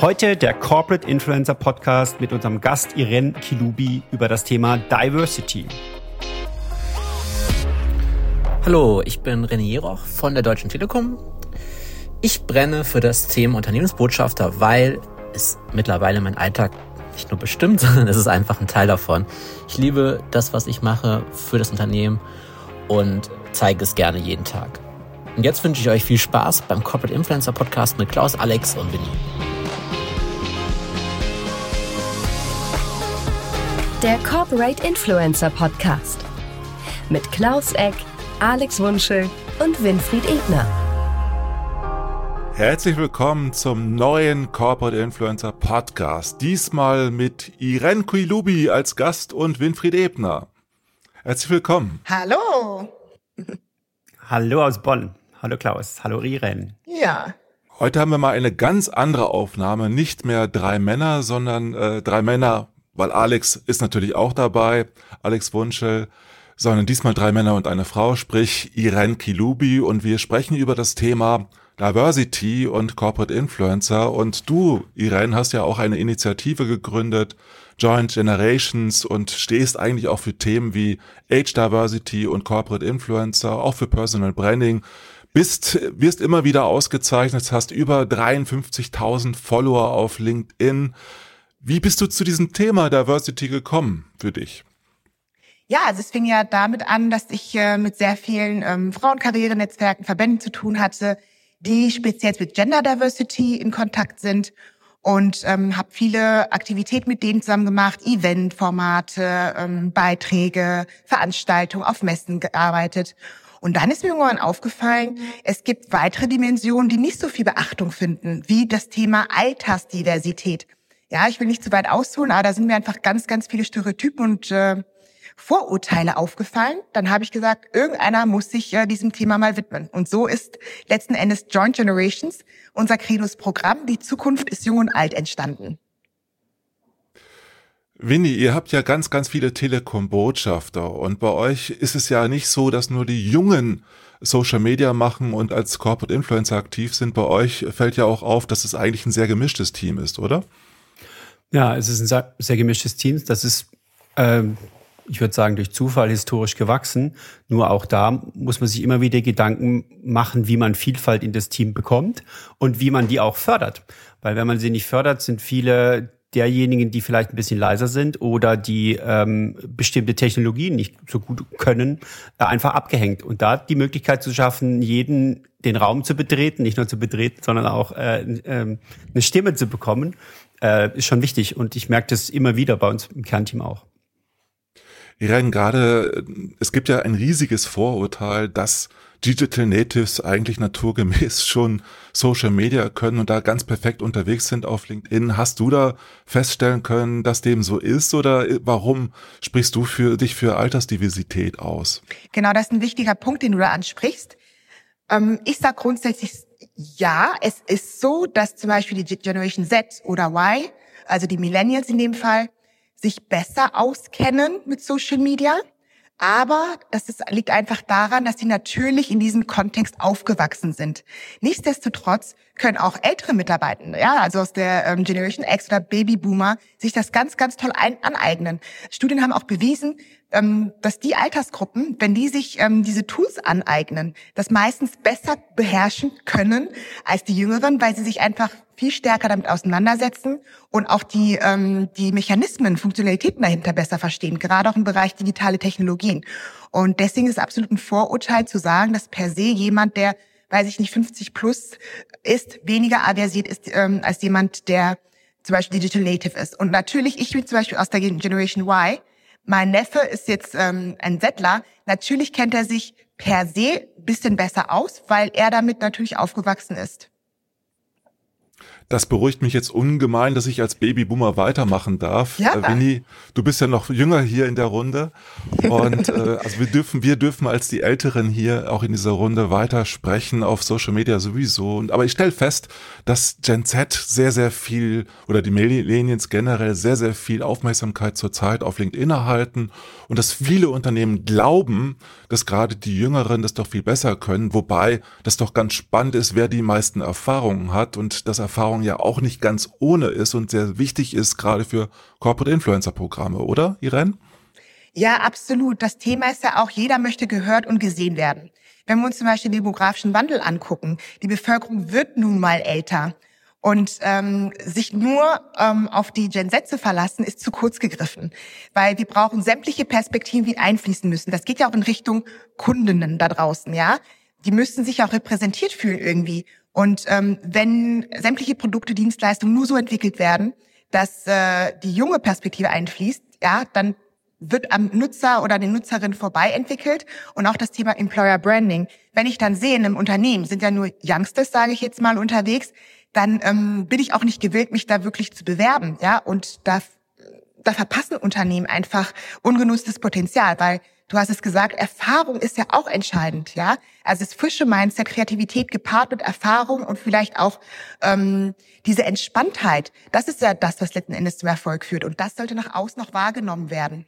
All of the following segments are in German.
Heute der Corporate Influencer Podcast mit unserem Gast Irene Kilubi über das Thema Diversity. Hallo, ich bin René Jeroch von der Deutschen Telekom. Ich brenne für das Thema Unternehmensbotschafter, weil es mittlerweile mein Alltag nicht nur bestimmt, sondern es ist einfach ein Teil davon. Ich liebe das, was ich mache für das Unternehmen und zeige es gerne jeden Tag. Und jetzt wünsche ich euch viel Spaß beim Corporate Influencer Podcast mit Klaus, Alex und Winnie. Der Corporate Influencer Podcast mit Klaus Eck, Alex Wunschel und Winfried Ebner. Herzlich willkommen zum neuen Corporate Influencer Podcast. Diesmal mit Irene Kuilubi als Gast und Winfried Ebner. Herzlich willkommen. Hallo. Hallo aus Bonn. Hallo Klaus. Hallo Irene. Ja. Heute haben wir mal eine ganz andere Aufnahme. Nicht mehr drei Männer, sondern äh, drei Männer weil Alex ist natürlich auch dabei, Alex Wunschel, sondern diesmal drei Männer und eine Frau, sprich Irene Kilubi. Und wir sprechen über das Thema Diversity und Corporate Influencer. Und du, Irene, hast ja auch eine Initiative gegründet, Joint Generations und stehst eigentlich auch für Themen wie Age Diversity und Corporate Influencer, auch für Personal Branding. Bist, wirst immer wieder ausgezeichnet, hast über 53.000 Follower auf LinkedIn, wie bist du zu diesem Thema Diversity gekommen für dich? Ja, also es fing ja damit an, dass ich äh, mit sehr vielen ähm, Frauenkarrierenetzwerken, Verbänden zu tun hatte, die speziell mit Gender Diversity in Kontakt sind und ähm, habe viele Aktivitäten mit denen zusammen gemacht, Eventformate, ähm, Beiträge, Veranstaltungen auf Messen gearbeitet. Und dann ist mir irgendwann aufgefallen, es gibt weitere Dimensionen, die nicht so viel Beachtung finden, wie das Thema Altersdiversität ja, ich will nicht zu weit ausholen, aber da sind mir einfach ganz, ganz viele Stereotypen und äh, Vorurteile aufgefallen. Dann habe ich gesagt, irgendeiner muss sich äh, diesem Thema mal widmen. Und so ist letzten Endes Joint Generations, unser Credos-Programm, die Zukunft ist jung und alt entstanden. Winnie, ihr habt ja ganz, ganz viele Telekom-Botschafter und bei euch ist es ja nicht so, dass nur die Jungen Social Media machen und als Corporate Influencer aktiv sind. Bei euch fällt ja auch auf, dass es eigentlich ein sehr gemischtes Team ist, oder? Ja, es ist ein sehr, sehr gemischtes Team. Das ist, ähm, ich würde sagen, durch Zufall historisch gewachsen. Nur auch da muss man sich immer wieder Gedanken machen, wie man Vielfalt in das Team bekommt und wie man die auch fördert. Weil wenn man sie nicht fördert, sind viele derjenigen, die vielleicht ein bisschen leiser sind oder die ähm, bestimmte Technologien nicht so gut können, äh, einfach abgehängt. Und da die Möglichkeit zu schaffen, jeden den Raum zu betreten, nicht nur zu betreten, sondern auch äh, äh, eine Stimme zu bekommen, äh, ist schon wichtig. Und ich merke das immer wieder bei uns im Kernteam auch. Irene, gerade, es gibt ja ein riesiges Vorurteil, dass Digital Natives eigentlich naturgemäß schon Social Media können und da ganz perfekt unterwegs sind auf LinkedIn. Hast du da feststellen können, dass dem so ist oder warum sprichst du für dich für Altersdiversität aus? Genau, das ist ein wichtiger Punkt, den du da ansprichst. Ähm, ich sage grundsätzlich ja, es ist so, dass zum Beispiel die Generation Z oder Y, also die Millennials in dem Fall, sich besser auskennen mit Social Media. Aber das ist, liegt einfach daran, dass sie natürlich in diesem Kontext aufgewachsen sind. Nichtsdestotrotz können auch ältere Mitarbeiter, ja, also aus der ähm, Generation X oder Babyboomer, sich das ganz, ganz toll ein, aneignen. Studien haben auch bewiesen, ähm, dass die Altersgruppen, wenn die sich ähm, diese Tools aneignen, das meistens besser beherrschen können als die Jüngeren, weil sie sich einfach viel stärker damit auseinandersetzen und auch die, ähm, die Mechanismen, Funktionalitäten dahinter besser verstehen, gerade auch im Bereich digitale Technologien. Und deswegen ist es absolut ein Vorurteil zu sagen, dass per se jemand, der, weiß ich nicht, 50 plus ist, weniger aversiert ist ähm, als jemand, der zum Beispiel Digital Native ist. Und natürlich, ich bin zum Beispiel aus der Generation Y, mein Neffe ist jetzt ähm, ein Settler. Natürlich kennt er sich per se bisschen besser aus, weil er damit natürlich aufgewachsen ist. Das beruhigt mich jetzt ungemein, dass ich als Babyboomer weitermachen darf. Ja. Äh, Winnie, du bist ja noch jünger hier in der Runde. Und äh, also wir dürfen, wir dürfen als die Älteren hier auch in dieser Runde weiter sprechen, auf Social Media sowieso. Und, aber ich stelle fest, dass Gen Z sehr, sehr viel oder die Millennials generell sehr, sehr viel Aufmerksamkeit zurzeit auf LinkedIn erhalten und dass viele Unternehmen glauben, dass gerade die Jüngeren das doch viel besser können, wobei das doch ganz spannend ist, wer die meisten Erfahrungen hat und das Erfahrung Erfahrung ja auch nicht ganz ohne ist und sehr wichtig ist, gerade für Corporate Influencer Programme, oder, Irene? Ja, absolut. Das Thema ist ja auch, jeder möchte gehört und gesehen werden. Wenn wir uns zum Beispiel den demografischen Wandel angucken, die Bevölkerung wird nun mal älter. Und ähm, sich nur ähm, auf die Gen Z zu verlassen, ist zu kurz gegriffen. Weil wir brauchen sämtliche Perspektiven, die einfließen müssen. Das geht ja auch in Richtung Kundinnen da draußen, ja. Die müssen sich auch repräsentiert fühlen irgendwie. Und ähm, wenn sämtliche Produkte, Dienstleistungen nur so entwickelt werden, dass äh, die junge Perspektive einfließt, ja, dann wird am Nutzer oder den Nutzerin vorbei entwickelt und auch das Thema Employer Branding. Wenn ich dann sehe, in einem Unternehmen sind ja nur Youngsters, sage ich jetzt mal, unterwegs, dann ähm, bin ich auch nicht gewillt, mich da wirklich zu bewerben, ja. Und da, da verpassen Unternehmen einfach ungenutztes Potenzial, weil du hast es gesagt, Erfahrung ist ja auch entscheidend, ja. Also das frische Mindset, Kreativität gepaart mit Erfahrung und vielleicht auch ähm, diese Entspanntheit, das ist ja das, was letzten Endes zum Erfolg führt. Und das sollte nach außen noch wahrgenommen werden.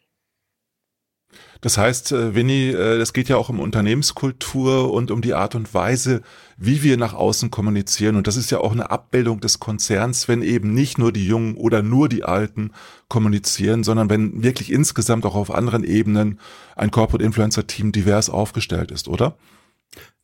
Das heißt, äh, Winnie, äh, es geht ja auch um Unternehmenskultur und um die Art und Weise, wie wir nach außen kommunizieren. Und das ist ja auch eine Abbildung des Konzerns, wenn eben nicht nur die Jungen oder nur die Alten kommunizieren, sondern wenn wirklich insgesamt auch auf anderen Ebenen ein Corporate Influencer Team divers aufgestellt ist, oder?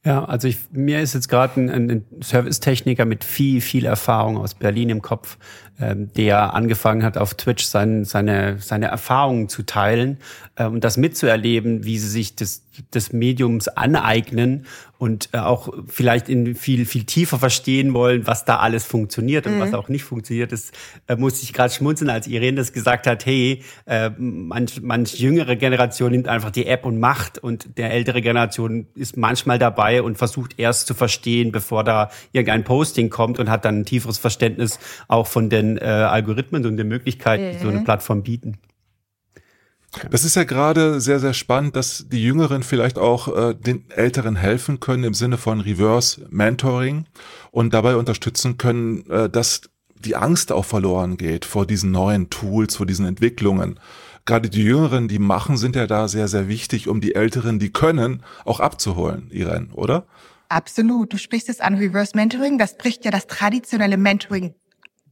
Ja, also ich, mir ist jetzt gerade ein, ein Servicetechniker mit viel, viel Erfahrung aus Berlin im Kopf, ähm, der angefangen hat, auf Twitch sein, seine, seine Erfahrungen zu teilen äh, und das mitzuerleben, wie sie sich des, des Mediums aneignen und äh, auch vielleicht in viel, viel tiefer verstehen wollen, was da alles funktioniert und mhm. was auch nicht funktioniert. Das äh, musste ich gerade schmunzeln, als Irene das gesagt hat, hey, äh, manch, manch jüngere Generation nimmt einfach die App und macht und der ältere Generation ist manchmal dabei und versucht erst zu verstehen, bevor da irgendein Posting kommt und hat dann ein tieferes Verständnis auch von den äh, Algorithmen und den Möglichkeiten, die so eine mhm. Plattform bieten. Das ist ja gerade sehr, sehr spannend, dass die Jüngeren vielleicht auch äh, den Älteren helfen können im Sinne von Reverse Mentoring und dabei unterstützen können, äh, dass die Angst auch verloren geht vor diesen neuen Tools, vor diesen Entwicklungen. Gerade die Jüngeren, die machen, sind ja da sehr, sehr wichtig, um die Älteren, die können, auch abzuholen, Irene, oder? Absolut. Du sprichst es an Reverse Mentoring. Das bricht ja das traditionelle Mentoring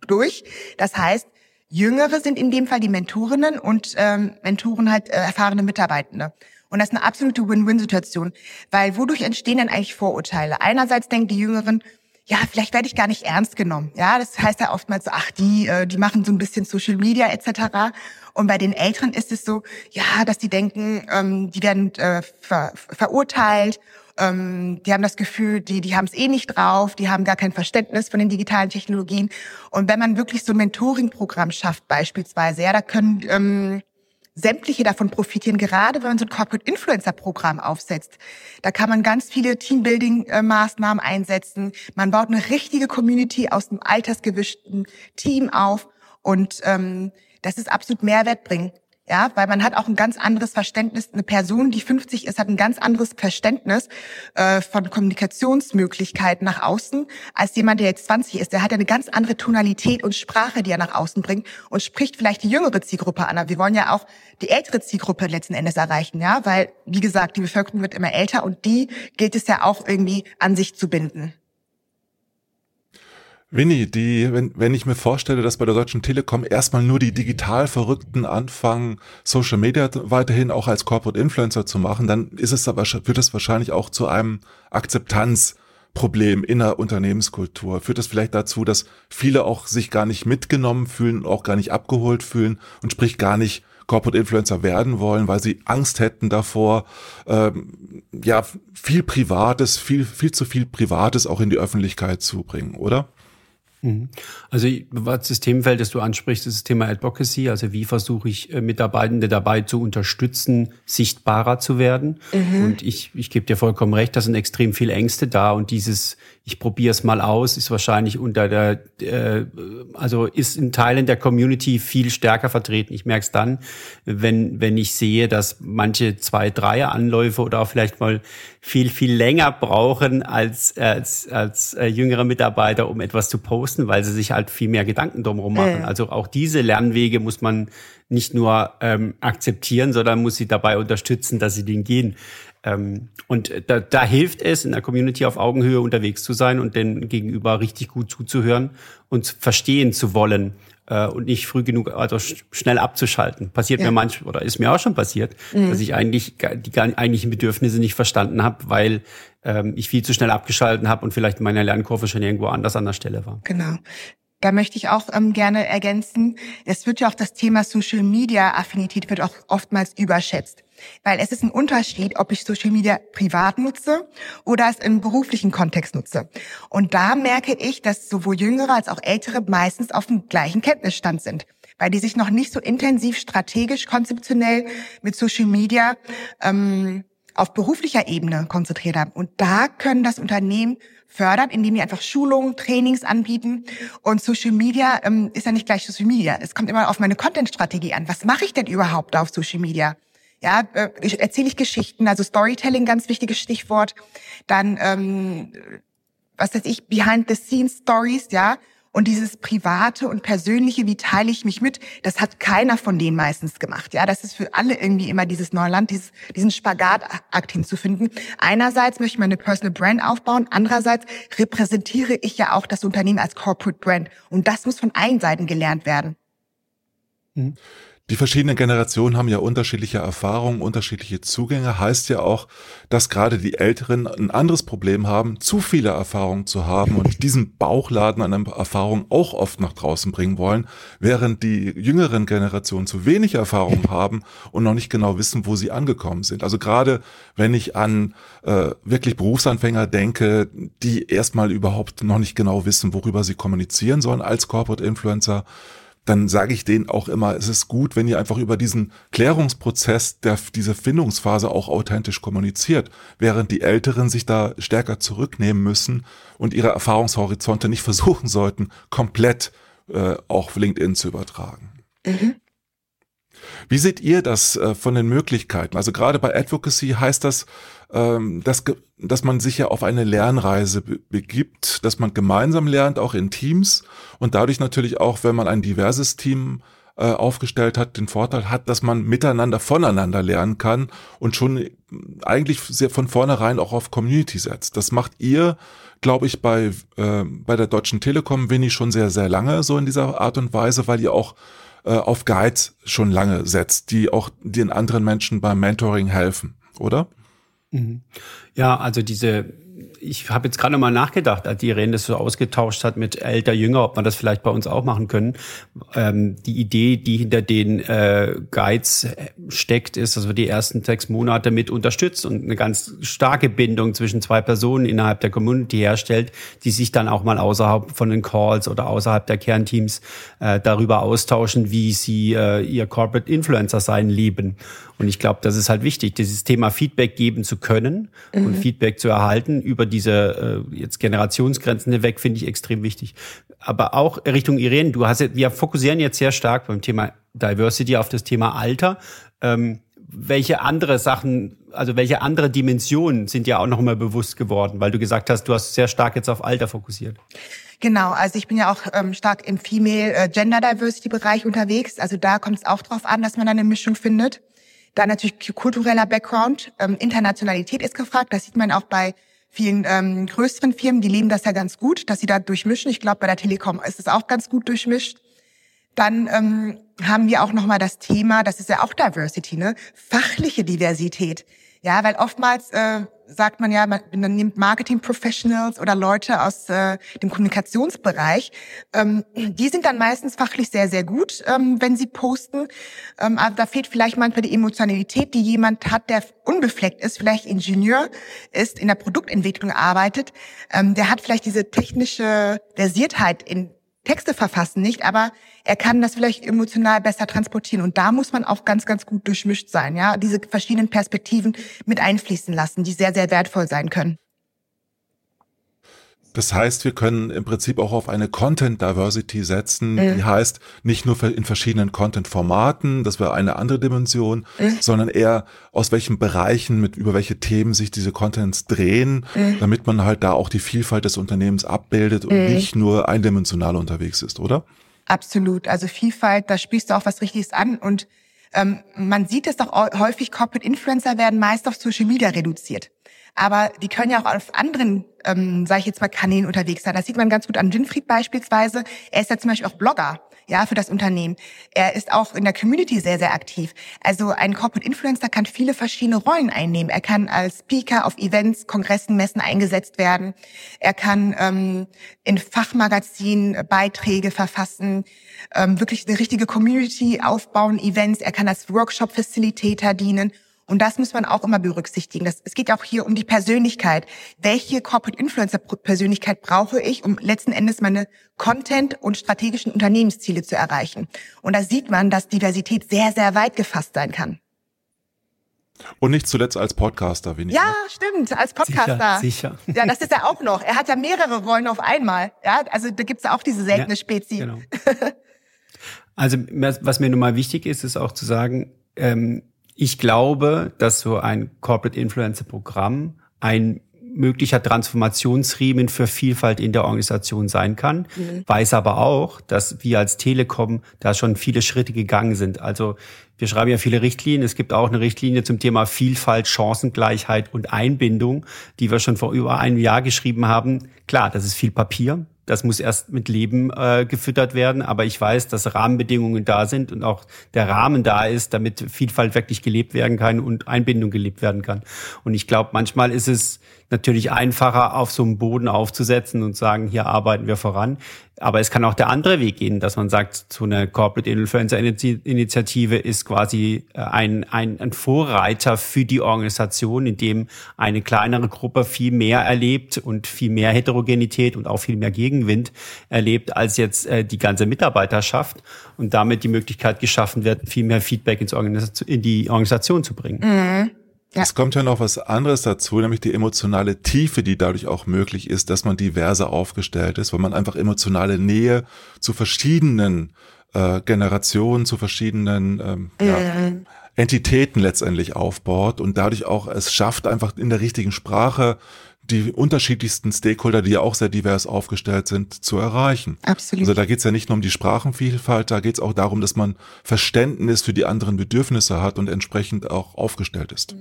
durch. Das heißt, Jüngere sind in dem Fall die Mentorinnen und ähm, Mentoren halt äh, erfahrene Mitarbeitende. Und das ist eine absolute Win-Win-Situation, weil wodurch entstehen denn eigentlich Vorurteile? Einerseits denken die Jüngeren, ja, vielleicht werde ich gar nicht ernst genommen. Ja, das heißt ja oftmals so, ach, die, äh, die machen so ein bisschen Social Media etc. Und bei den Älteren ist es so, ja, dass die denken, ähm, die werden äh, ver verurteilt ähm, die haben das Gefühl, die, die haben es eh nicht drauf, die haben gar kein Verständnis von den digitalen Technologien. Und wenn man wirklich so ein Mentoring-Programm schafft beispielsweise, ja, da können ähm, sämtliche davon profitieren, gerade wenn man so ein Corporate Influencer Programm aufsetzt. Da kann man ganz viele Teambuilding-Maßnahmen einsetzen. Man baut eine richtige Community aus einem altersgewischten Team auf und ähm, das ist absolut Mehrwert bringen. Ja, weil man hat auch ein ganz anderes Verständnis. Eine Person, die 50 ist, hat ein ganz anderes Verständnis äh, von Kommunikationsmöglichkeiten nach außen als jemand, der jetzt 20 ist. Der hat ja eine ganz andere Tonalität und Sprache, die er nach außen bringt und spricht vielleicht die jüngere Zielgruppe an. Aber wir wollen ja auch die ältere Zielgruppe letzten Endes erreichen, ja, weil wie gesagt, die Bevölkerung wird immer älter und die gilt es ja auch irgendwie an sich zu binden. Winnie, die, wenn, wenn ich mir vorstelle, dass bei der Deutschen Telekom erstmal nur die digital Verrückten anfangen, Social Media weiterhin auch als Corporate Influencer zu machen, dann ist es aber, führt das wahrscheinlich auch zu einem Akzeptanzproblem in der Unternehmenskultur. Führt das vielleicht dazu, dass viele auch sich gar nicht mitgenommen fühlen auch gar nicht abgeholt fühlen und sprich gar nicht Corporate Influencer werden wollen, weil sie Angst hätten davor, ähm, ja, viel Privates, viel, viel zu viel Privates auch in die Öffentlichkeit zu bringen, oder? Mhm. Also das Themenfeld, das du ansprichst, ist das Thema Advocacy. Also wie versuche ich äh, Mitarbeitende dabei zu unterstützen, sichtbarer zu werden. Mhm. Und ich, ich gebe dir vollkommen recht, da sind extrem viele Ängste da und dieses ich probiere es mal aus, ist wahrscheinlich unter der, äh, also ist in Teilen der Community viel stärker vertreten. Ich merke es dann, wenn, wenn ich sehe, dass manche zwei, drei Anläufe oder auch vielleicht mal viel, viel länger brauchen als, als, als äh, jüngere Mitarbeiter, um etwas zu posten, weil sie sich halt viel mehr Gedanken drumherum machen. Äh. Also auch diese Lernwege muss man nicht nur ähm, akzeptieren, sondern muss sie dabei unterstützen, dass sie den gehen. Ähm, und da, da hilft es, in der Community auf Augenhöhe unterwegs zu sein und den Gegenüber richtig gut zuzuhören und verstehen zu wollen äh, und nicht früh genug, also schnell abzuschalten. Passiert ja. mir manchmal oder ist mir auch schon passiert, mhm. dass ich eigentlich die eigentlichen Bedürfnisse nicht verstanden habe, weil ähm, ich viel zu schnell abgeschalten habe und vielleicht meine Lernkurve schon irgendwo anders an der Stelle war. Genau. Da möchte ich auch ähm, gerne ergänzen. Es wird ja auch das Thema Social Media Affinität wird auch oftmals überschätzt. Weil es ist ein Unterschied, ob ich Social Media privat nutze oder es im beruflichen Kontext nutze. Und da merke ich, dass sowohl Jüngere als auch Ältere meistens auf dem gleichen Kenntnisstand sind weil die sich noch nicht so intensiv strategisch, konzeptionell mit Social Media ähm, auf beruflicher Ebene konzentriert haben. Und da können das Unternehmen fördern, indem die einfach Schulungen, Trainings anbieten. Und Social Media ähm, ist ja nicht gleich Social Media. Es kommt immer auf meine Content-Strategie an. Was mache ich denn überhaupt auf Social Media? Ja, äh, erzähle ich Geschichten, also Storytelling, ganz wichtiges Stichwort. Dann, ähm, was weiß ich, Behind-the-Scenes-Stories, ja. Und dieses Private und Persönliche, wie teile ich mich mit, das hat keiner von denen meistens gemacht. Ja, das ist für alle irgendwie immer dieses Neuland, dieses, diesen Spagatakt hinzufinden. Einerseits möchte ich meine Personal Brand aufbauen, andererseits repräsentiere ich ja auch das Unternehmen als Corporate Brand. Und das muss von allen Seiten gelernt werden. Mhm. Die verschiedenen Generationen haben ja unterschiedliche Erfahrungen, unterschiedliche Zugänge. Heißt ja auch, dass gerade die Älteren ein anderes Problem haben, zu viele Erfahrungen zu haben und diesen Bauchladen an Erfahrungen auch oft nach draußen bringen wollen, während die jüngeren Generationen zu wenig Erfahrung haben und noch nicht genau wissen, wo sie angekommen sind. Also gerade wenn ich an äh, wirklich Berufsanfänger denke, die erstmal überhaupt noch nicht genau wissen, worüber sie kommunizieren sollen als Corporate Influencer, dann sage ich denen auch immer, es ist gut, wenn ihr einfach über diesen Klärungsprozess, der, diese Findungsphase auch authentisch kommuniziert, während die Älteren sich da stärker zurücknehmen müssen und ihre Erfahrungshorizonte nicht versuchen sollten, komplett äh, auch LinkedIn zu übertragen. Mhm. Wie seht ihr das äh, von den Möglichkeiten? Also gerade bei Advocacy heißt das, ähm, dass, dass man sich ja auf eine Lernreise be begibt, dass man gemeinsam lernt, auch in Teams und dadurch natürlich auch, wenn man ein diverses Team äh, aufgestellt hat, den Vorteil hat, dass man miteinander voneinander lernen kann und schon eigentlich sehr von vornherein auch auf Community setzt. Das macht ihr, glaube ich, bei, äh, bei der Deutschen Telekom, Winnie, schon sehr, sehr lange so in dieser Art und Weise, weil ihr auch äh, auf Guides schon lange setzt, die auch den anderen Menschen beim Mentoring helfen, oder? Mhm. Ja, also diese ich habe jetzt gerade mal nachgedacht, als die Irene das so ausgetauscht hat mit älter, jünger, ob man das vielleicht bei uns auch machen können. Ähm, die Idee, die hinter den äh, Guides steckt, ist, dass wir die ersten sechs Monate mit unterstützt und eine ganz starke Bindung zwischen zwei Personen innerhalb der Community herstellt, die sich dann auch mal außerhalb von den Calls oder außerhalb der Kernteams äh, darüber austauschen, wie sie äh, ihr Corporate Influencer sein leben. Und ich glaube, das ist halt wichtig, dieses Thema Feedback geben zu können mhm. und Feedback zu erhalten über diese äh, jetzt Generationsgrenzen hinweg, finde ich extrem wichtig. Aber auch Richtung Irene, du hast, wir fokussieren jetzt sehr stark beim Thema Diversity auf das Thema Alter. Ähm, welche andere Sachen, also welche andere Dimensionen sind ja auch noch mal bewusst geworden, weil du gesagt hast, du hast sehr stark jetzt auf Alter fokussiert. Genau, also ich bin ja auch ähm, stark im Female äh, Gender Diversity Bereich unterwegs. Also da kommt es auch drauf an, dass man eine Mischung findet. Dann natürlich kultureller Background, ähm, Internationalität ist gefragt. Das sieht man auch bei vielen ähm, größeren Firmen, die leben das ja ganz gut, dass sie da durchmischen. Ich glaube, bei der Telekom ist es auch ganz gut durchmischt. Dann ähm, haben wir auch nochmal das Thema, das ist ja auch Diversity, ne? Fachliche Diversität. Ja, weil oftmals äh, sagt man ja, man, man nimmt Marketing Professionals oder Leute aus äh, dem Kommunikationsbereich. Ähm, die sind dann meistens fachlich sehr, sehr gut, ähm, wenn sie posten. Ähm, aber da fehlt vielleicht manchmal die Emotionalität, die jemand hat, der unbefleckt ist, vielleicht Ingenieur ist, in der Produktentwicklung arbeitet. Ähm, der hat vielleicht diese technische Versiertheit in Texte verfassen nicht, aber er kann das vielleicht emotional besser transportieren. Und da muss man auch ganz, ganz gut durchmischt sein, ja, diese verschiedenen Perspektiven mit einfließen lassen, die sehr, sehr wertvoll sein können. Das heißt, wir können im Prinzip auch auf eine Content Diversity setzen, mhm. die heißt nicht nur in verschiedenen Content-Formaten, das wäre eine andere Dimension, mhm. sondern eher aus welchen Bereichen, mit über welche Themen sich diese Contents drehen, mhm. damit man halt da auch die Vielfalt des Unternehmens abbildet und nicht nur eindimensional unterwegs ist, oder? Absolut. Also Vielfalt, da spielst du auch was Richtiges an und ähm, man sieht es doch häufig, Corporate Influencer werden meist auf Social Media reduziert. Aber die können ja auch auf anderen, ähm, sage ich jetzt mal, Kanälen unterwegs sein. Das sieht man ganz gut an Winfried beispielsweise. Er ist ja zum Beispiel auch Blogger ja, für das Unternehmen. Er ist auch in der Community sehr, sehr aktiv. Also ein Corporate Influencer kann viele verschiedene Rollen einnehmen. Er kann als Speaker auf Events, Kongressen, Messen eingesetzt werden. Er kann ähm, in Fachmagazinen Beiträge verfassen, ähm, wirklich eine richtige Community aufbauen, Events. Er kann als Workshop-Facilitator dienen und das muss man auch immer berücksichtigen. Das, es geht auch hier um die Persönlichkeit. Welche Corporate Influencer Persönlichkeit brauche ich, um letzten Endes meine Content und strategischen Unternehmensziele zu erreichen? Und da sieht man, dass Diversität sehr, sehr weit gefasst sein kann. Und nicht zuletzt als Podcaster, wenig. Ja, stimmt, als Podcaster. Sicher, sicher. Ja, das ist er auch noch. Er hat ja mehrere Rollen auf einmal. Ja, also da gibt's ja auch diese seltene ja, Spezie. Genau. Also was mir nun mal wichtig ist, ist auch zu sagen, ähm, ich glaube, dass so ein Corporate Influencer Programm ein möglicher Transformationsriemen für Vielfalt in der Organisation sein kann, mhm. weiß aber auch, dass wir als Telekom da schon viele Schritte gegangen sind. Also wir schreiben ja viele Richtlinien. Es gibt auch eine Richtlinie zum Thema Vielfalt, Chancengleichheit und Einbindung, die wir schon vor über einem Jahr geschrieben haben. Klar, das ist viel Papier. Das muss erst mit Leben äh, gefüttert werden. Aber ich weiß, dass Rahmenbedingungen da sind und auch der Rahmen da ist, damit Vielfalt wirklich gelebt werden kann und Einbindung gelebt werden kann. Und ich glaube, manchmal ist es natürlich einfacher, auf so einem Boden aufzusetzen und sagen, hier arbeiten wir voran. Aber es kann auch der andere Weg gehen, dass man sagt, so eine Corporate Influencer Initiative ist quasi äh, ein, ein, ein Vorreiter für die Organisation, in dem eine kleinere Gruppe viel mehr erlebt und viel mehr Heterogenität und auch viel mehr Gegenwind erlebt als jetzt äh, die ganze Mitarbeiterschaft und damit die Möglichkeit geschaffen wird, viel mehr Feedback ins in die Organisation zu bringen. Mhm. Ja. Es kommt ja noch was anderes dazu, nämlich die emotionale Tiefe, die dadurch auch möglich ist, dass man diverser aufgestellt ist, weil man einfach emotionale Nähe zu verschiedenen äh, Generationen, zu verschiedenen ähm, mhm. ja, Entitäten letztendlich aufbaut und dadurch auch es schafft, einfach in der richtigen Sprache die unterschiedlichsten Stakeholder, die ja auch sehr divers aufgestellt sind, zu erreichen. Absolut. Also da geht es ja nicht nur um die Sprachenvielfalt, da geht es auch darum, dass man Verständnis für die anderen Bedürfnisse hat und entsprechend auch aufgestellt ist.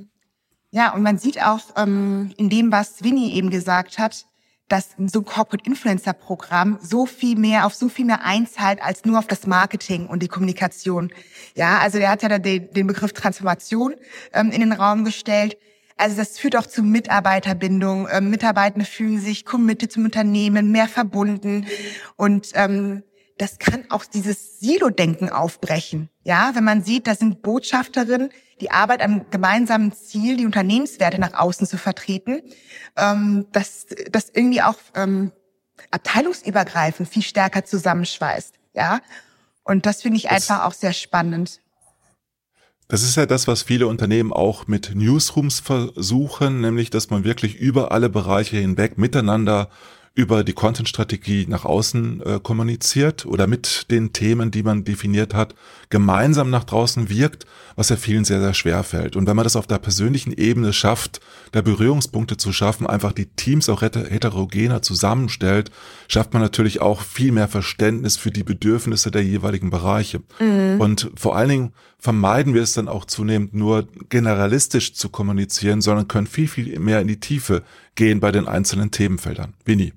Ja, und man sieht auch ähm, in dem, was Winnie eben gesagt hat, dass so ein Corporate Influencer Programm so viel mehr auf so viel mehr einzahlt als nur auf das Marketing und die Kommunikation. Ja, also der hat ja den, den Begriff Transformation ähm, in den Raum gestellt. Also das führt auch zu Mitarbeiterbindung. Ähm, Mitarbeitende fühlen sich committed zum Unternehmen, mehr verbunden und ähm, das kann auch dieses Silo-Denken aufbrechen. Ja, wenn man sieht, da sind Botschafterinnen, die Arbeit am gemeinsamen Ziel, die Unternehmenswerte nach außen zu vertreten, ähm, dass das irgendwie auch ähm, abteilungsübergreifend viel stärker zusammenschweißt. Ja, und das finde ich das, einfach auch sehr spannend. Das ist ja das, was viele Unternehmen auch mit Newsrooms versuchen, nämlich dass man wirklich über alle Bereiche hinweg miteinander über die Content-Strategie nach außen äh, kommuniziert oder mit den Themen, die man definiert hat, gemeinsam nach draußen wirkt, was ja vielen sehr, sehr schwer fällt. Und wenn man das auf der persönlichen Ebene schafft, da Berührungspunkte zu schaffen, einfach die Teams auch heterogener zusammenstellt, schafft man natürlich auch viel mehr Verständnis für die Bedürfnisse der jeweiligen Bereiche. Mhm. Und vor allen Dingen vermeiden wir es dann auch zunehmend nur generalistisch zu kommunizieren, sondern können viel, viel mehr in die Tiefe gehen bei den einzelnen Themenfeldern. Winnie.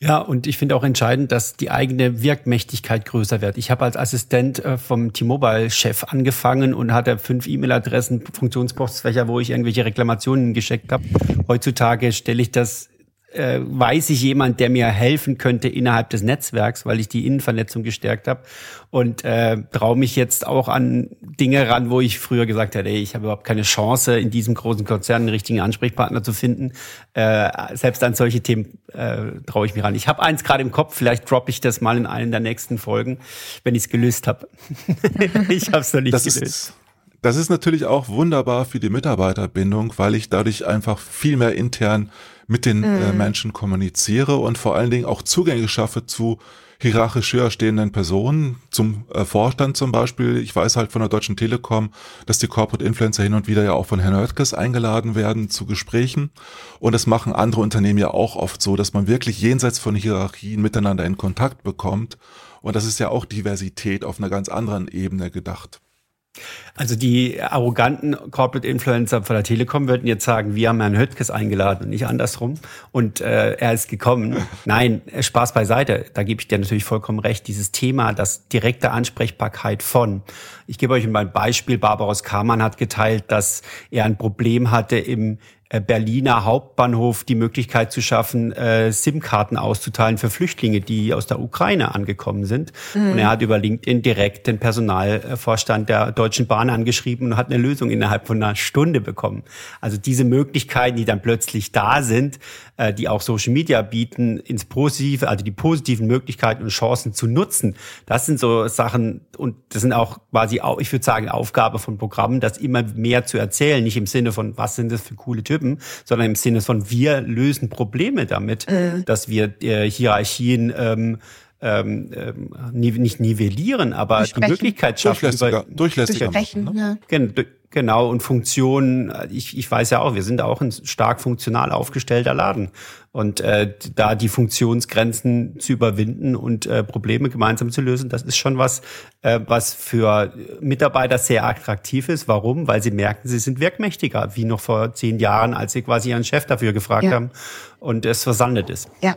Ja, und ich finde auch entscheidend, dass die eigene Wirkmächtigkeit größer wird. Ich habe als Assistent äh, vom T-Mobile-Chef angefangen und hatte fünf E-Mail-Adressen, Funktionspostfächer, wo ich irgendwelche Reklamationen geschickt habe. Heutzutage stelle ich das äh, weiß ich jemand, der mir helfen könnte innerhalb des Netzwerks, weil ich die Innenvernetzung gestärkt habe und äh, traue mich jetzt auch an Dinge ran, wo ich früher gesagt hätte, ey, ich habe überhaupt keine Chance, in diesem großen Konzern einen richtigen Ansprechpartner zu finden. Äh, selbst an solche Themen äh, traue ich mich ran. Ich habe eins gerade im Kopf, vielleicht droppe ich das mal in einen der nächsten Folgen, wenn ich es gelöst habe. ich habe es noch nicht das gelöst. Ist das ist natürlich auch wunderbar für die Mitarbeiterbindung, weil ich dadurch einfach viel mehr intern mit den äh, mhm. äh, Menschen kommuniziere und vor allen Dingen auch Zugänge schaffe zu hierarchisch höher stehenden Personen, zum äh, Vorstand zum Beispiel. Ich weiß halt von der Deutschen Telekom, dass die Corporate Influencer hin und wieder ja auch von Herrn Oetkes eingeladen werden zu Gesprächen. Und das machen andere Unternehmen ja auch oft so, dass man wirklich jenseits von Hierarchien miteinander in Kontakt bekommt. Und das ist ja auch Diversität auf einer ganz anderen Ebene gedacht. Also die arroganten Corporate Influencer von der Telekom würden jetzt sagen, wir haben Herrn Höttges eingeladen und nicht andersrum. Und äh, er ist gekommen. Nein, Spaß beiseite. Da gebe ich dir natürlich vollkommen recht. Dieses Thema, das direkte Ansprechbarkeit von. Ich gebe euch mal ein Beispiel. Barbaros Kamann hat geteilt, dass er ein Problem hatte im Berliner Hauptbahnhof die Möglichkeit zu schaffen, äh, SIM-Karten auszuteilen für Flüchtlinge, die aus der Ukraine angekommen sind. Mhm. Und er hat über LinkedIn direkt den Personalvorstand der Deutschen Bahn angeschrieben und hat eine Lösung innerhalb von einer Stunde bekommen. Also diese Möglichkeiten, die dann plötzlich da sind, äh, die auch Social Media bieten, ins Positive, also die positiven Möglichkeiten und Chancen zu nutzen, das sind so Sachen und das sind auch quasi, auch, ich würde sagen, Aufgabe von Programmen, das immer mehr zu erzählen, nicht im Sinne von, was sind das für coole Typen, Typen, sondern im Sinne von wir lösen Probleme damit, äh. dass wir äh, Hierarchien ähm, ähm, ähm, nicht nivellieren, aber die Möglichkeit schaffen, durchlässiger, über, durchlässiger machen, ne? ja. Genau, und Funktionen, ich, ich weiß ja auch, wir sind auch ein stark funktional aufgestellter Laden. Und äh, da die Funktionsgrenzen zu überwinden und äh, Probleme gemeinsam zu lösen, das ist schon was, äh, was für Mitarbeiter sehr attraktiv ist. Warum? Weil sie merken, sie sind wirkmächtiger, wie noch vor zehn Jahren, als sie quasi ihren Chef dafür gefragt ja. haben und es versandet ist. Ja,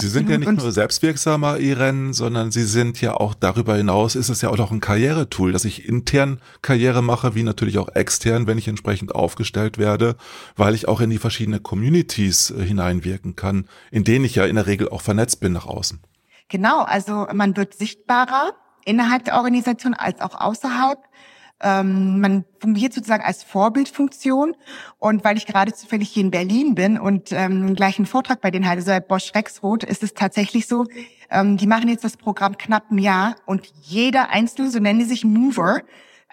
Sie sind ja nicht nur selbstwirksamer, Iren, sondern Sie sind ja auch darüber hinaus, ist es ja auch noch ein Karrieretool, dass ich intern Karriere mache, wie natürlich auch extern, wenn ich entsprechend aufgestellt werde, weil ich auch in die verschiedenen Communities äh, hineinwirken kann, in denen ich ja in der Regel auch vernetzt bin nach außen. Genau, also man wird sichtbarer innerhalb der Organisation als auch außerhalb. Ähm, man fungiert sozusagen als Vorbildfunktion. Und weil ich gerade zufällig hier in Berlin bin und ähm, gleich einen Vortrag bei den Heidelberger Bosch Rexroth, ist es tatsächlich so, ähm, die machen jetzt das Programm knapp ein Jahr und jeder Einzelne, so nennen die sich Mover,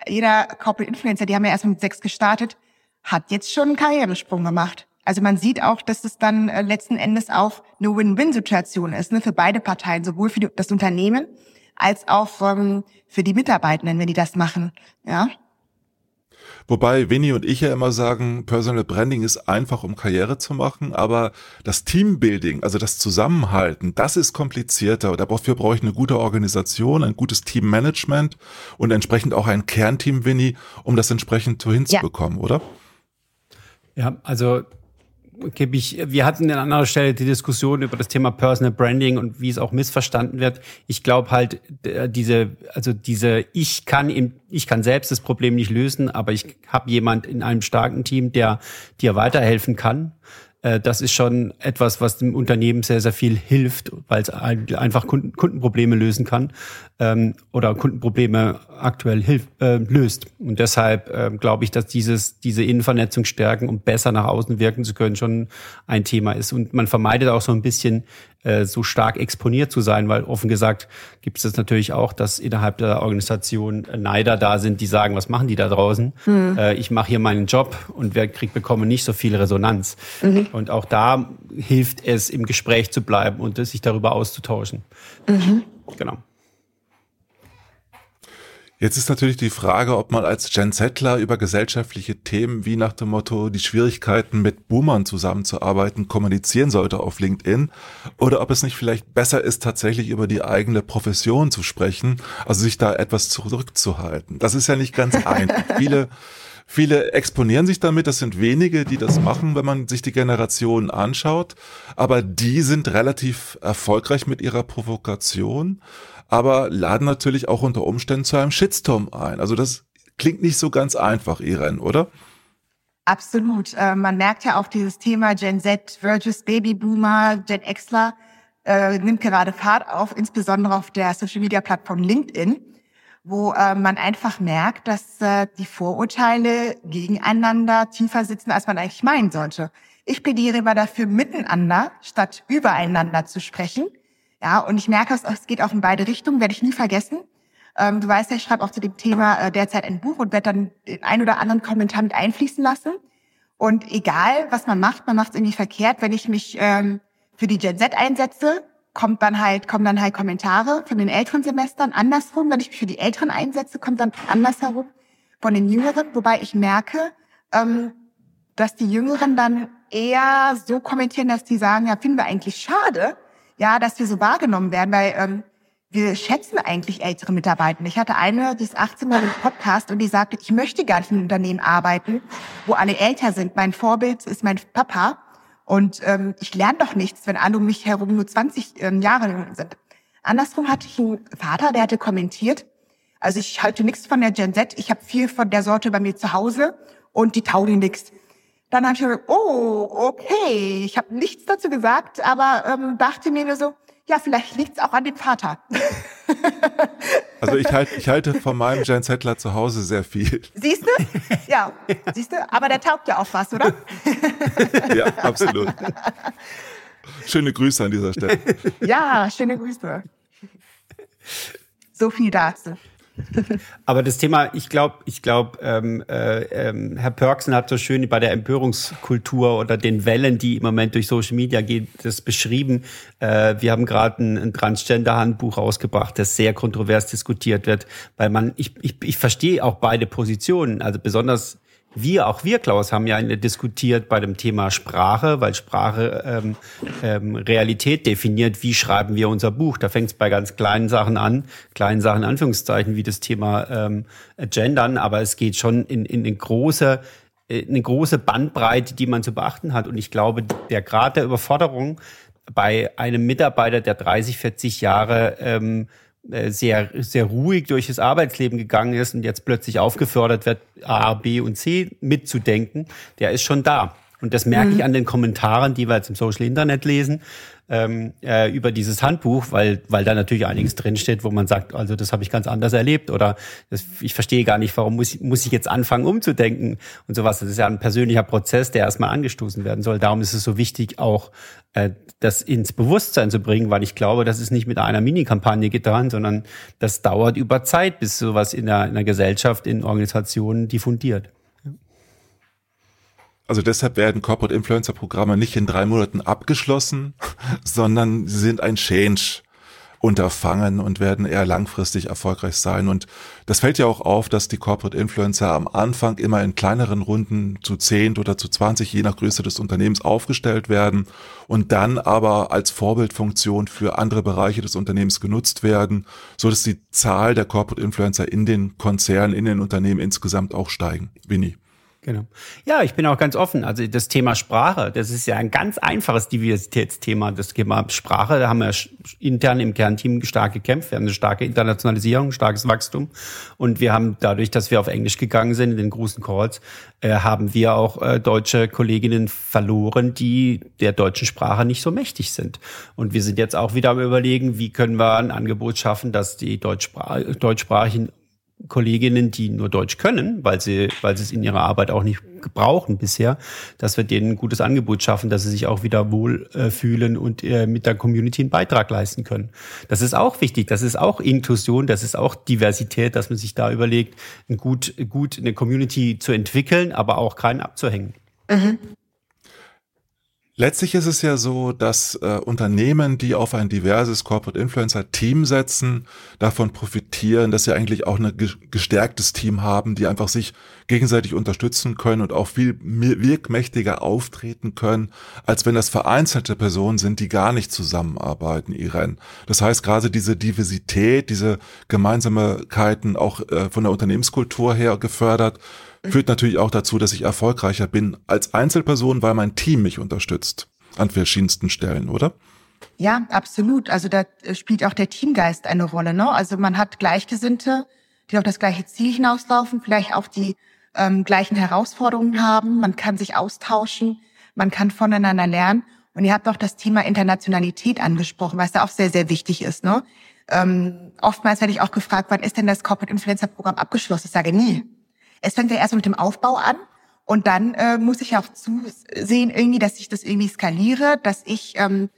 jeder Corporate Influencer, die haben ja erst mit sechs gestartet, hat jetzt schon einen Karrieresprung gemacht. Also man sieht auch, dass es dann äh, letzten Endes auch eine Win-Win-Situation ist, ne, für beide Parteien, sowohl für die, das Unternehmen als auch ähm, für die Mitarbeitenden, wenn die das machen. Ja. Wobei Winnie und ich ja immer sagen, Personal Branding ist einfach, um Karriere zu machen, aber das Teambuilding, also das Zusammenhalten, das ist komplizierter. Dafür brauche ich eine gute Organisation, ein gutes Teammanagement und entsprechend auch ein Kernteam, Winnie, um das entsprechend so hinzubekommen, ja. oder? Ja, also gebe ich, wir hatten an anderer Stelle die Diskussion über das Thema Personal Branding und wie es auch missverstanden wird. Ich glaube halt, diese, also diese, ich kann im, ich kann selbst das Problem nicht lösen, aber ich habe jemand in einem starken Team, der dir weiterhelfen kann. Äh, das ist schon etwas, was dem Unternehmen sehr, sehr viel hilft, weil es einfach Kunden, Kundenprobleme lösen kann ähm, oder Kundenprobleme aktuell hilf, äh, löst. Und deshalb äh, glaube ich, dass dieses, diese Innenvernetzung stärken, um besser nach außen wirken zu können, schon ein Thema ist. Und man vermeidet auch so ein bisschen äh, so stark exponiert zu sein, weil offen gesagt gibt es natürlich auch, dass innerhalb der Organisation Neider da sind, die sagen, was machen die da draußen? Mhm. Äh, ich mache hier meinen Job und wer kriegt, bekomme nicht so viel Resonanz. Mhm. Und auch da hilft es, im Gespräch zu bleiben und sich darüber auszutauschen. Mhm. Genau. Jetzt ist natürlich die Frage, ob man als Gen Settler über gesellschaftliche Themen wie nach dem Motto die Schwierigkeiten mit Boomern zusammenzuarbeiten kommunizieren sollte auf LinkedIn oder ob es nicht vielleicht besser ist, tatsächlich über die eigene Profession zu sprechen, also sich da etwas zurückzuhalten. Das ist ja nicht ganz einfach. Viele Viele exponieren sich damit, das sind wenige, die das machen, wenn man sich die Generationen anschaut, aber die sind relativ erfolgreich mit ihrer Provokation aber laden natürlich auch unter Umständen zu einem Shitstorm ein. Also das klingt nicht so ganz einfach, Irene, oder? Absolut. Äh, man merkt ja auch dieses Thema Gen Z versus Babyboomer, Gen Xler äh, nimmt gerade Fahrt auf, insbesondere auf der Social Media Plattform LinkedIn, wo äh, man einfach merkt, dass äh, die Vorurteile gegeneinander tiefer sitzen, als man eigentlich meinen sollte. Ich plädiere immer dafür, miteinander statt übereinander zu sprechen ja, und ich merke, es geht auch in beide Richtungen, werde ich nie vergessen. Ähm, du weißt ja, ich schreibe auch zu dem Thema äh, derzeit ein Buch und werde dann den ein oder anderen Kommentar mit einfließen lassen. Und egal, was man macht, man macht es irgendwie verkehrt. Wenn ich mich ähm, für die Gen Z einsetze, kommt dann halt, kommen dann halt Kommentare von den älteren Semestern. Andersrum, wenn ich mich für die Älteren einsetze, kommt dann andersherum von den Jüngeren. Wobei ich merke, ähm, dass die Jüngeren dann eher so kommentieren, dass die sagen, ja, finden wir eigentlich schade, ja, dass wir so wahrgenommen werden, weil ähm, wir schätzen eigentlich ältere Mitarbeiter. Ich hatte eine, die ist 18 Mal im Podcast und die sagte, ich möchte gar nicht in einem Unternehmen arbeiten, wo alle älter sind. Mein Vorbild ist mein Papa und ähm, ich lerne doch nichts, wenn alle um mich herum nur 20 ähm, Jahre sind. Andersrum hatte ich einen Vater, der hatte kommentiert, also ich halte nichts von der Gen Z, ich habe viel von der Sorte bei mir zu Hause und die taugen nichts. Dann habe ich gesagt, oh, okay, ich habe nichts dazu gesagt, aber ähm, dachte mir so, ja, vielleicht liegt es auch an dem Vater. Also ich halte, ich halte von meinem Jan Zettler zu Hause sehr viel. Siehst du? Ja, siehst du? Aber der taugt ja auch was, oder? Ja, absolut. Schöne Grüße an dieser Stelle. Ja, schöne Grüße. So viel dazu. Aber das Thema, ich glaube, ich glaube, ähm, äh, ähm, Herr Pörksen hat so schön bei der Empörungskultur oder den Wellen, die im Moment durch Social Media gehen, das beschrieben. Äh, wir haben gerade ein, ein Transgender-Handbuch rausgebracht, das sehr kontrovers diskutiert wird, weil man, ich, ich, ich verstehe auch beide Positionen, also besonders wir, auch wir, Klaus, haben ja diskutiert bei dem Thema Sprache, weil Sprache ähm, ähm, Realität definiert, wie schreiben wir unser Buch. Da fängt es bei ganz kleinen Sachen an, kleinen Sachen Anführungszeichen, wie das Thema ähm, Gendern, aber es geht schon in, in eine große eine große Bandbreite, die man zu beachten hat. Und ich glaube, der Grad der Überforderung bei einem Mitarbeiter, der 30, 40 Jahre ähm, äh, sehr, sehr ruhig durch das Arbeitsleben gegangen ist und jetzt plötzlich aufgefordert wird, A, B und C mitzudenken, der ist schon da. Und das merke mhm. ich an den Kommentaren, die wir jetzt im Social Internet lesen ähm, äh, über dieses Handbuch, weil, weil da natürlich einiges drinsteht, wo man sagt, also das habe ich ganz anders erlebt oder das, ich verstehe gar nicht, warum muss, muss ich jetzt anfangen umzudenken und sowas. Das ist ja ein persönlicher Prozess, der erstmal angestoßen werden soll. Darum ist es so wichtig, auch äh, das ins Bewusstsein zu bringen, weil ich glaube, das ist nicht mit einer Mini-Kampagne getan, sondern das dauert über Zeit, bis sowas in der, in der Gesellschaft, in Organisationen diffundiert. Also deshalb werden Corporate Influencer Programme nicht in drei Monaten abgeschlossen, sondern sie sind ein Change unterfangen und werden eher langfristig erfolgreich sein. Und das fällt ja auch auf, dass die Corporate Influencer am Anfang immer in kleineren Runden zu 10 oder zu 20, je nach Größe des Unternehmens, aufgestellt werden und dann aber als Vorbildfunktion für andere Bereiche des Unternehmens genutzt werden, so dass die Zahl der Corporate Influencer in den Konzernen, in den Unternehmen insgesamt auch steigen. Winnie. Genau. Ja, ich bin auch ganz offen. Also das Thema Sprache, das ist ja ein ganz einfaches Diversitätsthema. Das Thema Sprache, da haben wir intern im Kernteam stark gekämpft. Wir haben eine starke Internationalisierung, starkes Wachstum. Und wir haben dadurch, dass wir auf Englisch gegangen sind in den großen Calls, äh, haben wir auch äh, deutsche Kolleginnen verloren, die der deutschen Sprache nicht so mächtig sind. Und wir sind jetzt auch wieder am überlegen, wie können wir ein Angebot schaffen, dass die deutschsprach deutschsprachigen Kolleginnen, die nur Deutsch können, weil sie, weil sie es in ihrer Arbeit auch nicht gebrauchen bisher, dass wir denen ein gutes Angebot schaffen, dass sie sich auch wieder wohl äh, fühlen und äh, mit der Community einen Beitrag leisten können. Das ist auch wichtig. Das ist auch Inklusion, das ist auch Diversität, dass man sich da überlegt, ein gut, gut eine Community zu entwickeln, aber auch keinen abzuhängen. Mhm. Letztlich ist es ja so, dass äh, Unternehmen, die auf ein diverses Corporate Influencer Team setzen, davon profitieren, dass sie eigentlich auch ein gestärktes Team haben, die einfach sich gegenseitig unterstützen können und auch viel wirkmächtiger auftreten können, als wenn das vereinzelte Personen sind, die gar nicht zusammenarbeiten, Irene. Das heißt, gerade diese Diversität, diese Gemeinsamkeiten auch äh, von der Unternehmenskultur her gefördert, führt natürlich auch dazu, dass ich erfolgreicher bin als Einzelperson, weil mein Team mich unterstützt an verschiedensten Stellen, oder? Ja, absolut. Also da äh, spielt auch der Teamgeist eine Rolle. Ne? Also man hat Gleichgesinnte, die auf das gleiche Ziel hinauslaufen, vielleicht auch die ähm, gleichen Herausforderungen haben. Man kann sich austauschen, man kann voneinander lernen. Und ihr habt auch das Thema Internationalität angesprochen, was da auch sehr, sehr wichtig ist. Ne? Ähm, oftmals werde ich auch gefragt, wann ist denn das Corporate Influencer Programm abgeschlossen? Ich sage nie. Es fängt ja erst mit dem Aufbau an und dann äh, muss ich auch zusehen, irgendwie, dass ich das irgendwie skaliere, dass ich ähm,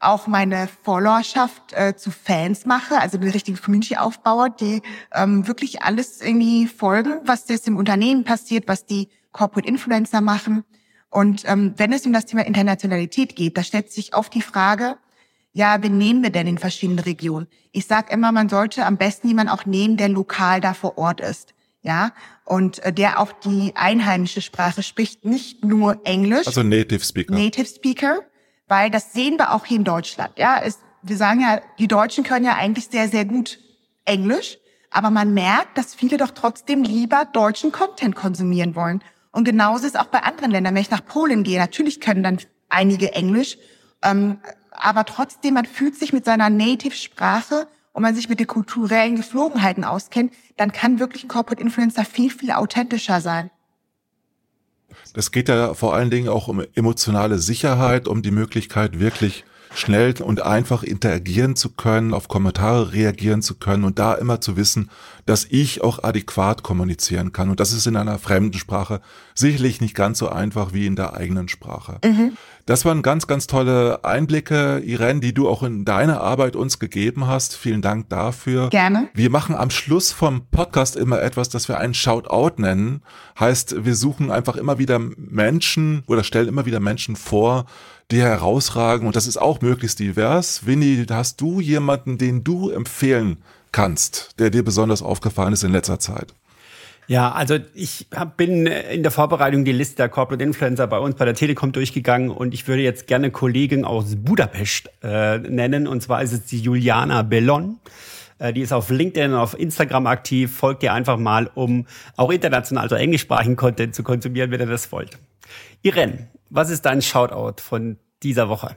auch meine Followerschaft äh, zu Fans mache, also eine richtige Community aufbaue, die ähm, wirklich alles irgendwie folgen, was jetzt im Unternehmen passiert, was die Corporate Influencer machen. Und ähm, wenn es um das Thema Internationalität geht, da stellt sich oft die Frage, ja, wen nehmen wir denn in verschiedenen Regionen? Ich sage immer, man sollte am besten jemanden auch nehmen, der lokal da vor Ort ist. Ja, und äh, der auch die einheimische Sprache spricht, nicht nur Englisch. Also Native Speaker. Native Speaker, weil das sehen wir auch hier in Deutschland. Ja, es, wir sagen ja, die Deutschen können ja eigentlich sehr, sehr gut Englisch, aber man merkt, dass viele doch trotzdem lieber deutschen Content konsumieren wollen. Und genauso ist es auch bei anderen Ländern. Wenn ich nach Polen gehe, natürlich können dann einige Englisch, ähm, aber trotzdem, man fühlt sich mit seiner Native-Sprache und man sich mit den kulturellen Geflogenheiten auskennt, dann kann wirklich ein Corporate Influencer viel, viel authentischer sein. Das geht ja vor allen Dingen auch um emotionale Sicherheit, um die Möglichkeit, wirklich schnell und einfach interagieren zu können, auf Kommentare reagieren zu können und da immer zu wissen, dass ich auch adäquat kommunizieren kann. Und das ist in einer fremden Sprache sicherlich nicht ganz so einfach wie in der eigenen Sprache. Mhm. Das waren ganz, ganz tolle Einblicke, Irene, die du auch in deiner Arbeit uns gegeben hast. Vielen Dank dafür. Gerne. Wir machen am Schluss vom Podcast immer etwas, das wir einen Shoutout nennen. Heißt, wir suchen einfach immer wieder Menschen oder stellen immer wieder Menschen vor, die herausragen. Und das ist auch möglichst divers. Winnie, hast du jemanden, den du empfehlen kannst, der dir besonders aufgefallen ist in letzter Zeit? Ja, also ich hab, bin in der Vorbereitung die Liste der Corporate Influencer bei uns bei der Telekom durchgegangen und ich würde jetzt gerne Kollegen aus Budapest äh, nennen. Und zwar ist es die Juliana Bellon. Äh, die ist auf LinkedIn und auf Instagram aktiv. Folgt ihr einfach mal, um auch international, also englischsprachigen Content zu konsumieren, wenn ihr das wollt. Irene, was ist dein Shoutout von dieser Woche?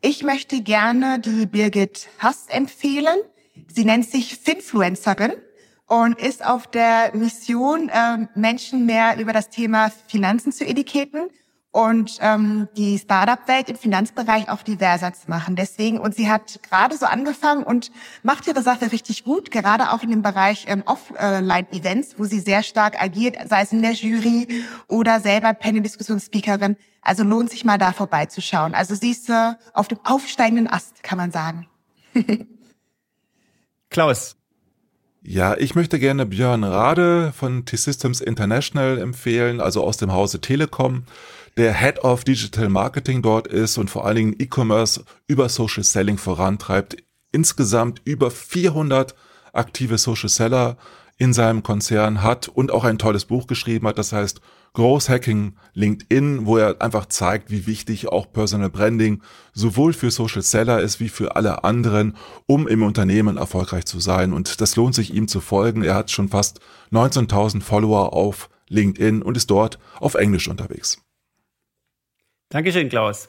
Ich möchte gerne die Birgit Hass empfehlen. Sie nennt sich Finfluencerin und ist auf der Mission, äh, Menschen mehr über das Thema Finanzen zu educaten und ähm, die Startup-Welt im Finanzbereich auch diverser zu machen. Deswegen, und sie hat gerade so angefangen und macht ihre Sache richtig gut, gerade auch in dem Bereich ähm, Offline-Events, wo sie sehr stark agiert, sei es in der Jury oder selber Panel-Diskussionsspeakerin. Also lohnt sich mal da vorbeizuschauen. Also sie ist äh, auf dem aufsteigenden Ast, kann man sagen. Klaus, ja, ich möchte gerne Björn Rade von T-Systems International empfehlen, also aus dem Hause Telekom, der Head of Digital Marketing dort ist und vor allen Dingen E-Commerce über Social Selling vorantreibt. Insgesamt über 400 aktive Social Seller in seinem Konzern hat und auch ein tolles Buch geschrieben hat, das heißt Großhacking LinkedIn, wo er einfach zeigt, wie wichtig auch Personal Branding sowohl für Social Seller ist wie für alle anderen, um im Unternehmen erfolgreich zu sein. Und das lohnt sich ihm zu folgen. Er hat schon fast 19.000 Follower auf LinkedIn und ist dort auf Englisch unterwegs. Dankeschön, Klaus.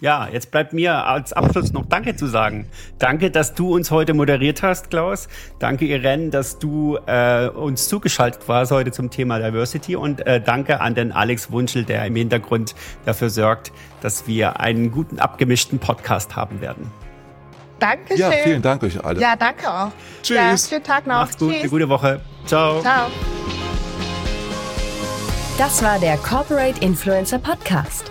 Ja, jetzt bleibt mir als Abschluss noch Danke zu sagen. Danke, dass du uns heute moderiert hast, Klaus. Danke, Irene, dass du äh, uns zugeschaltet warst heute zum Thema Diversity. Und äh, danke an den Alex Wunschel, der im Hintergrund dafür sorgt, dass wir einen guten, abgemischten Podcast haben werden. Dankeschön. Ja, vielen Dank euch alle. Ja, danke auch. Tschüss. Ja, schönen Tag noch. Macht's gut, Tschüss. eine gute Woche. Ciao. Ciao. Das war der Corporate Influencer Podcast